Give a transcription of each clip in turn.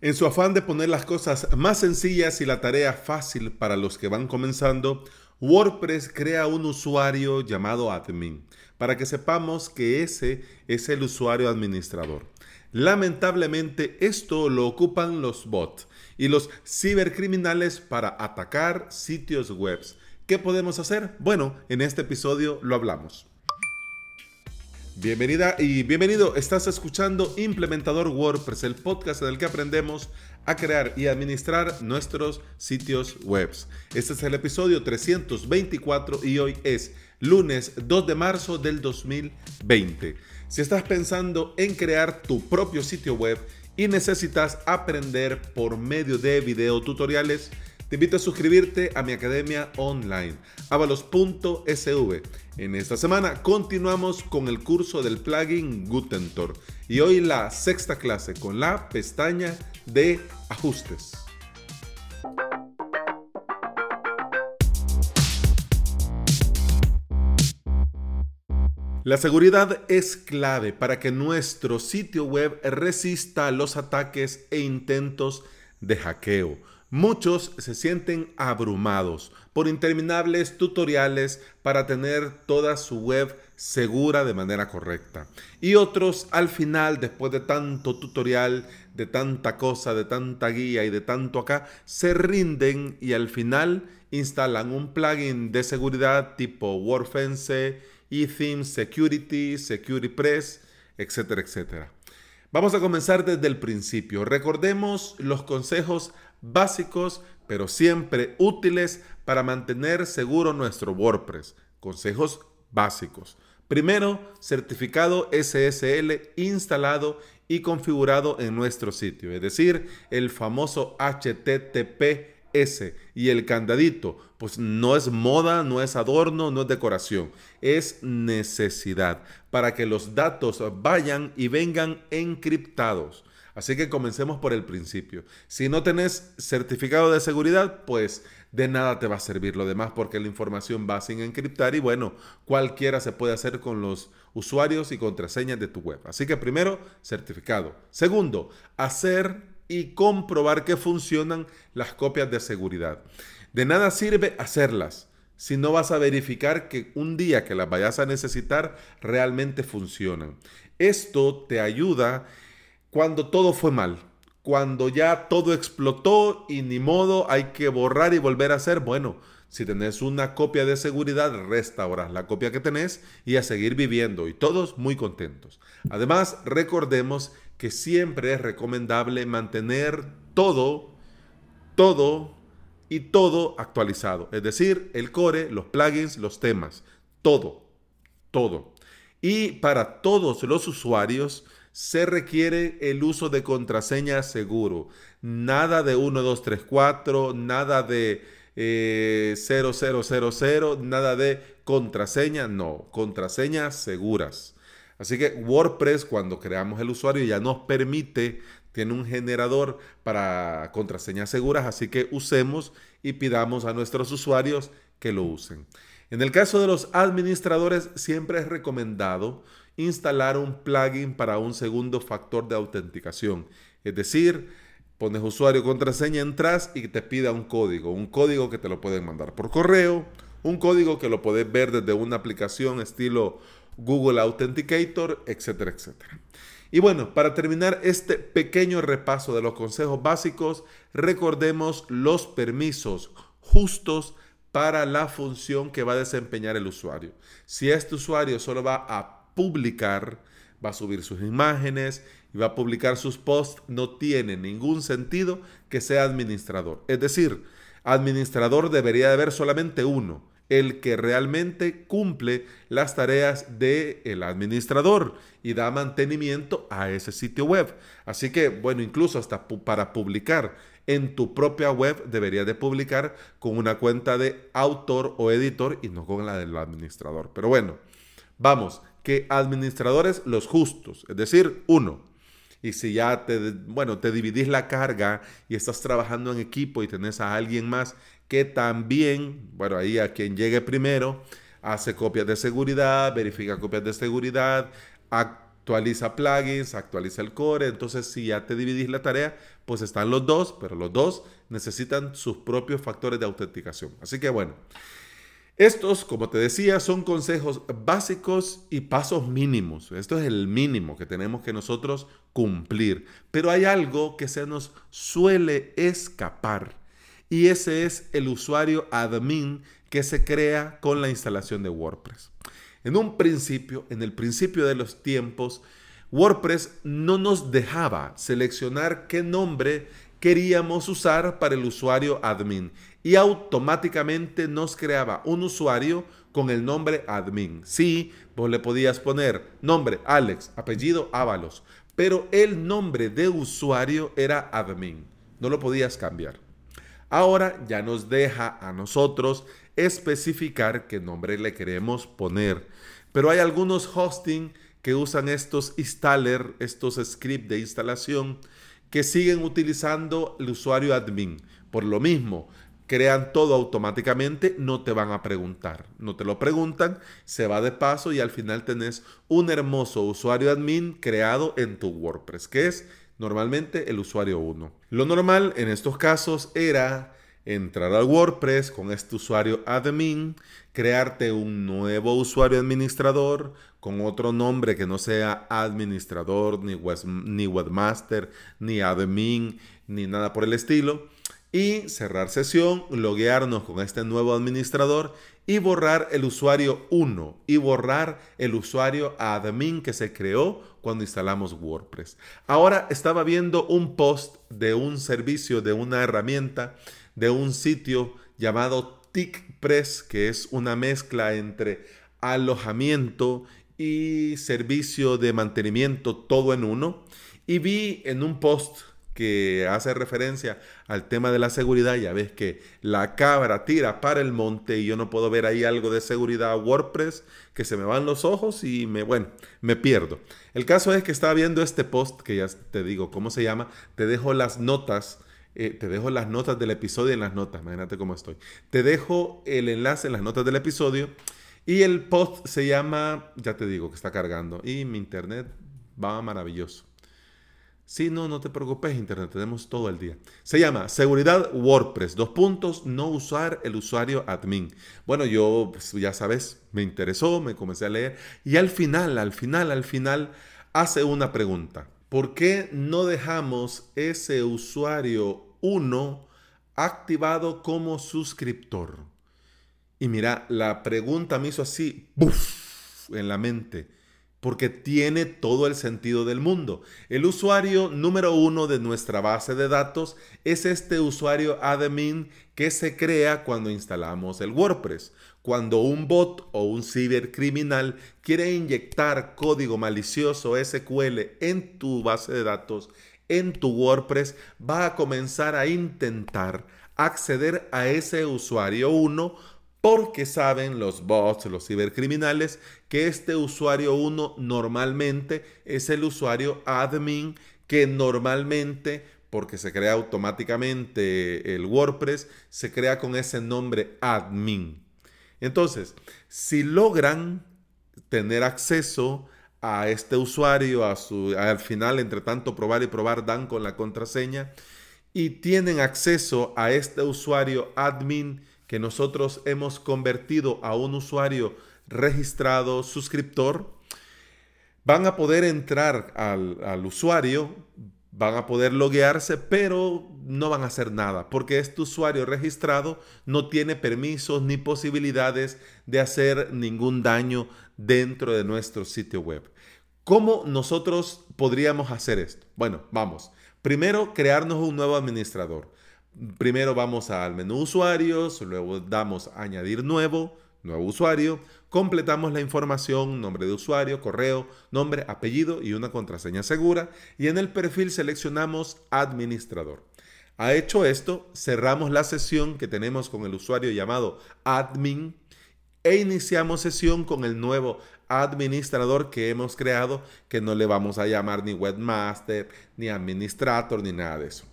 En su afán de poner las cosas más sencillas y la tarea fácil para los que van comenzando, WordPress crea un usuario llamado admin para que sepamos que ese es el usuario administrador. Lamentablemente esto lo ocupan los bots y los cibercriminales para atacar sitios web. ¿Qué podemos hacer? Bueno, en este episodio lo hablamos. Bienvenida y bienvenido. Estás escuchando Implementador WordPress, el podcast en el que aprendemos a crear y administrar nuestros sitios web. Este es el episodio 324 y hoy es lunes 2 de marzo del 2020. Si estás pensando en crear tu propio sitio web y necesitas aprender por medio de video tutoriales, te invito a suscribirte a mi academia online, avalos.sv. En esta semana continuamos con el curso del plugin Gutentor y hoy la sexta clase con la pestaña de ajustes. La seguridad es clave para que nuestro sitio web resista los ataques e intentos de hackeo. Muchos se sienten abrumados por interminables tutoriales para tener toda su web segura de manera correcta. Y otros al final, después de tanto tutorial, de tanta cosa, de tanta guía y de tanto acá, se rinden y al final instalan un plugin de seguridad tipo WordFence, eTheme Security, Security Press, etcétera, etcétera. Vamos a comenzar desde el principio. Recordemos los consejos básicos, pero siempre útiles para mantener seguro nuestro WordPress. Consejos básicos. Primero, certificado SSL instalado y configurado en nuestro sitio, es decir, el famoso HTTPS y el candadito, pues no es moda, no es adorno, no es decoración, es necesidad para que los datos vayan y vengan encriptados. Así que comencemos por el principio. Si no tenés certificado de seguridad, pues de nada te va a servir lo demás porque la información va sin encriptar y bueno, cualquiera se puede hacer con los usuarios y contraseñas de tu web. Así que primero, certificado. Segundo, hacer y comprobar que funcionan las copias de seguridad. De nada sirve hacerlas si no vas a verificar que un día que las vayas a necesitar realmente funcionan. Esto te ayuda cuando todo fue mal, cuando ya todo explotó y ni modo hay que borrar y volver a hacer, bueno, si tenés una copia de seguridad, restauras la copia que tenés y a seguir viviendo y todos muy contentos. Además, recordemos que siempre es recomendable mantener todo, todo y todo actualizado. Es decir, el core, los plugins, los temas, todo, todo. Y para todos los usuarios, se requiere el uso de contraseña seguro. Nada de 1234, nada de eh, 0000, nada de contraseña, no, contraseñas seguras. Así que WordPress cuando creamos el usuario ya nos permite, tiene un generador para contraseñas seguras, así que usemos y pidamos a nuestros usuarios que lo usen. En el caso de los administradores siempre es recomendado instalar un plugin para un segundo factor de autenticación. Es decir, pones usuario, contraseña, entras y te pida un código. Un código que te lo pueden mandar por correo, un código que lo puedes ver desde una aplicación estilo Google Authenticator, etcétera, etcétera. Y bueno, para terminar este pequeño repaso de los consejos básicos, recordemos los permisos justos para la función que va a desempeñar el usuario. Si este usuario solo va a publicar, va a subir sus imágenes y va a publicar sus posts, no tiene ningún sentido que sea administrador. Es decir, administrador debería de haber solamente uno, el que realmente cumple las tareas del el administrador y da mantenimiento a ese sitio web. Así que, bueno, incluso hasta para publicar en tu propia web debería de publicar con una cuenta de autor o editor y no con la del administrador. Pero bueno, vamos, que administradores los justos, es decir, uno. Y si ya te, bueno, te dividís la carga y estás trabajando en equipo y tenés a alguien más que también, bueno, ahí a quien llegue primero, hace copias de seguridad, verifica copias de seguridad, actualiza plugins, actualiza el core. Entonces, si ya te dividís la tarea, pues están los dos, pero los dos necesitan sus propios factores de autenticación. Así que bueno, estos, como te decía, son consejos básicos y pasos mínimos. Esto es el mínimo que tenemos que nosotros cumplir. Pero hay algo que se nos suele escapar y ese es el usuario admin que se crea con la instalación de WordPress. En un principio, en el principio de los tiempos, WordPress no nos dejaba seleccionar qué nombre queríamos usar para el usuario admin y automáticamente nos creaba un usuario con el nombre admin. Sí, vos le podías poner nombre Alex, apellido Ábalos, pero el nombre de usuario era admin. No lo podías cambiar. Ahora ya nos deja a nosotros especificar qué nombre le queremos poner. Pero hay algunos hosting que usan estos installer, estos scripts de instalación, que siguen utilizando el usuario admin. Por lo mismo, crean todo automáticamente, no te van a preguntar. No te lo preguntan, se va de paso y al final tenés un hermoso usuario admin creado en tu WordPress, que es normalmente el usuario 1. Lo normal en estos casos era entrar al WordPress con este usuario admin, crearte un nuevo usuario administrador con otro nombre que no sea administrador, ni, ni webmaster, ni admin, ni nada por el estilo. Y cerrar sesión, loguearnos con este nuevo administrador y borrar el usuario 1 y borrar el usuario admin que se creó cuando instalamos WordPress. Ahora estaba viendo un post de un servicio, de una herramienta de un sitio llamado TickPress, que es una mezcla entre alojamiento y servicio de mantenimiento todo en uno. Y vi en un post que hace referencia al tema de la seguridad, ya ves que la cabra tira para el monte y yo no puedo ver ahí algo de seguridad WordPress que se me van los ojos y me, bueno, me pierdo. El caso es que estaba viendo este post, que ya te digo cómo se llama, te dejo las notas eh, te dejo las notas del episodio en las notas, imagínate cómo estoy. Te dejo el enlace en las notas del episodio y el post se llama, ya te digo que está cargando y mi internet va maravilloso. Sí, no, no te preocupes, internet, tenemos todo el día. Se llama Seguridad WordPress, dos puntos, no usar el usuario admin. Bueno, yo, pues, ya sabes, me interesó, me comencé a leer y al final, al final, al final, hace una pregunta. ¿Por qué no dejamos ese usuario uno activado como suscriptor. Y mira, la pregunta me hizo así, ¡buf! en la mente, porque tiene todo el sentido del mundo. El usuario número uno de nuestra base de datos es este usuario admin que se crea cuando instalamos el WordPress. Cuando un bot o un cibercriminal quiere inyectar código malicioso SQL en tu base de datos, en tu WordPress va a comenzar a intentar acceder a ese usuario 1 porque saben los bots, los cibercriminales, que este usuario 1 normalmente es el usuario admin que normalmente, porque se crea automáticamente el WordPress, se crea con ese nombre admin. Entonces, si logran tener acceso a este usuario, a su, al final, entre tanto probar y probar, dan con la contraseña y tienen acceso a este usuario admin que nosotros hemos convertido a un usuario registrado suscriptor, van a poder entrar al, usuario, van a poder loguearse, pero no van a hacer nada, porque este usuario registrado no tiene permisos ni posibilidades de hacer ningún daño dentro de nuestro sitio web. ¿Cómo nosotros podríamos hacer esto? Bueno, vamos. Primero, crearnos un nuevo administrador. Primero vamos al menú usuarios, luego damos añadir nuevo, nuevo usuario, completamos la información, nombre de usuario, correo, nombre, apellido y una contraseña segura y en el perfil seleccionamos administrador. Ha hecho esto, cerramos la sesión que tenemos con el usuario llamado admin e iniciamos sesión con el nuevo administrador que hemos creado, que no le vamos a llamar ni webmaster, ni administrator, ni nada de eso.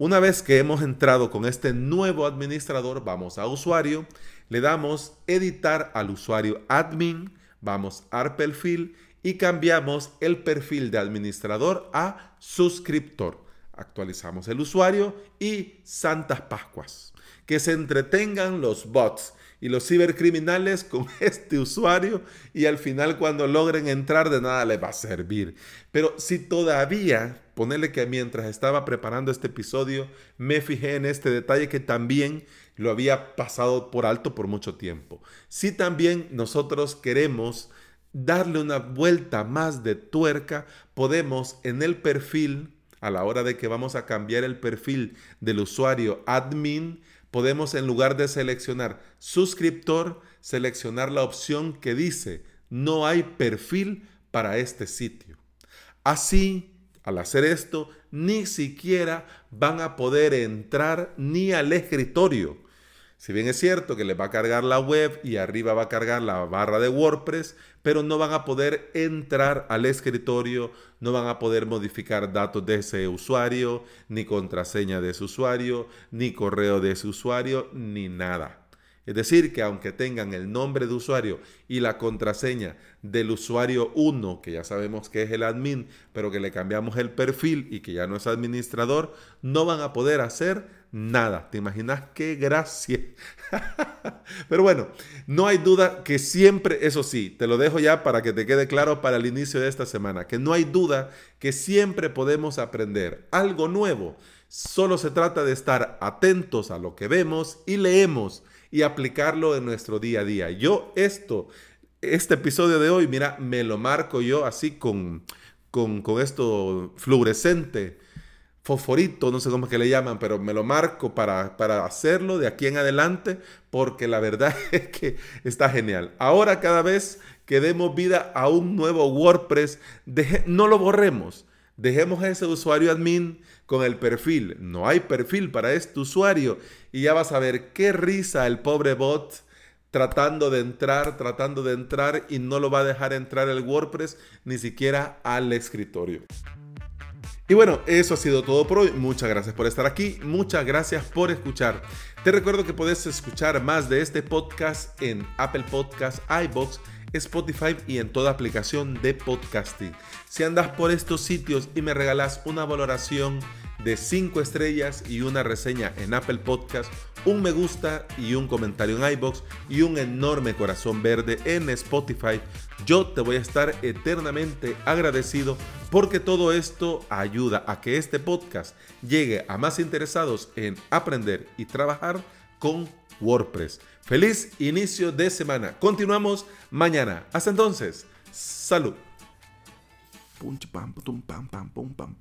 Una vez que hemos entrado con este nuevo administrador, vamos a usuario, le damos editar al usuario admin, vamos al perfil y cambiamos el perfil de administrador a suscriptor. Actualizamos el usuario y Santas Pascuas. Que se entretengan los bots y los cibercriminales con este usuario y al final cuando logren entrar de nada les va a servir. Pero si todavía, ponerle que mientras estaba preparando este episodio, me fijé en este detalle que también lo había pasado por alto por mucho tiempo. Si también nosotros queremos darle una vuelta más de tuerca, podemos en el perfil, a la hora de que vamos a cambiar el perfil del usuario admin, podemos en lugar de seleccionar suscriptor, seleccionar la opción que dice no hay perfil para este sitio. Así, al hacer esto, ni siquiera van a poder entrar ni al escritorio. Si bien es cierto que les va a cargar la web y arriba va a cargar la barra de WordPress, pero no van a poder entrar al escritorio, no van a poder modificar datos de ese usuario, ni contraseña de ese usuario, ni correo de ese usuario, ni nada. Es decir, que aunque tengan el nombre de usuario y la contraseña del usuario 1, que ya sabemos que es el admin, pero que le cambiamos el perfil y que ya no es administrador, no van a poder hacer nada. ¿Te imaginas qué gracia? pero bueno, no hay duda que siempre, eso sí, te lo dejo ya para que te quede claro para el inicio de esta semana, que no hay duda que siempre podemos aprender algo nuevo. Solo se trata de estar atentos a lo que vemos y leemos y aplicarlo en nuestro día a día. Yo esto, este episodio de hoy, mira, me lo marco yo así con, con, esto fluorescente, fosforito, no sé cómo es que le llaman, pero me lo marco para, para hacerlo de aquí en adelante porque la verdad es que está genial. Ahora cada vez que demos vida a un nuevo WordPress, no lo borremos. Dejemos a ese usuario admin con el perfil. No hay perfil para este usuario y ya vas a ver qué risa el pobre bot tratando de entrar, tratando de entrar y no lo va a dejar entrar el WordPress ni siquiera al escritorio. Y bueno, eso ha sido todo por hoy. Muchas gracias por estar aquí. Muchas gracias por escuchar. Te recuerdo que puedes escuchar más de este podcast en Apple Podcasts, iBox, Spotify y en toda aplicación de podcasting. Si andas por estos sitios y me regalas una valoración de 5 estrellas y una reseña en Apple Podcast, un me gusta y un comentario en iBox y un enorme corazón verde en Spotify, yo te voy a estar eternamente agradecido porque todo esto ayuda a que este podcast llegue a más interesados en aprender y trabajar con WordPress. Feliz inicio de semana. Continuamos mañana. Hasta entonces, salud. pam pam pam pam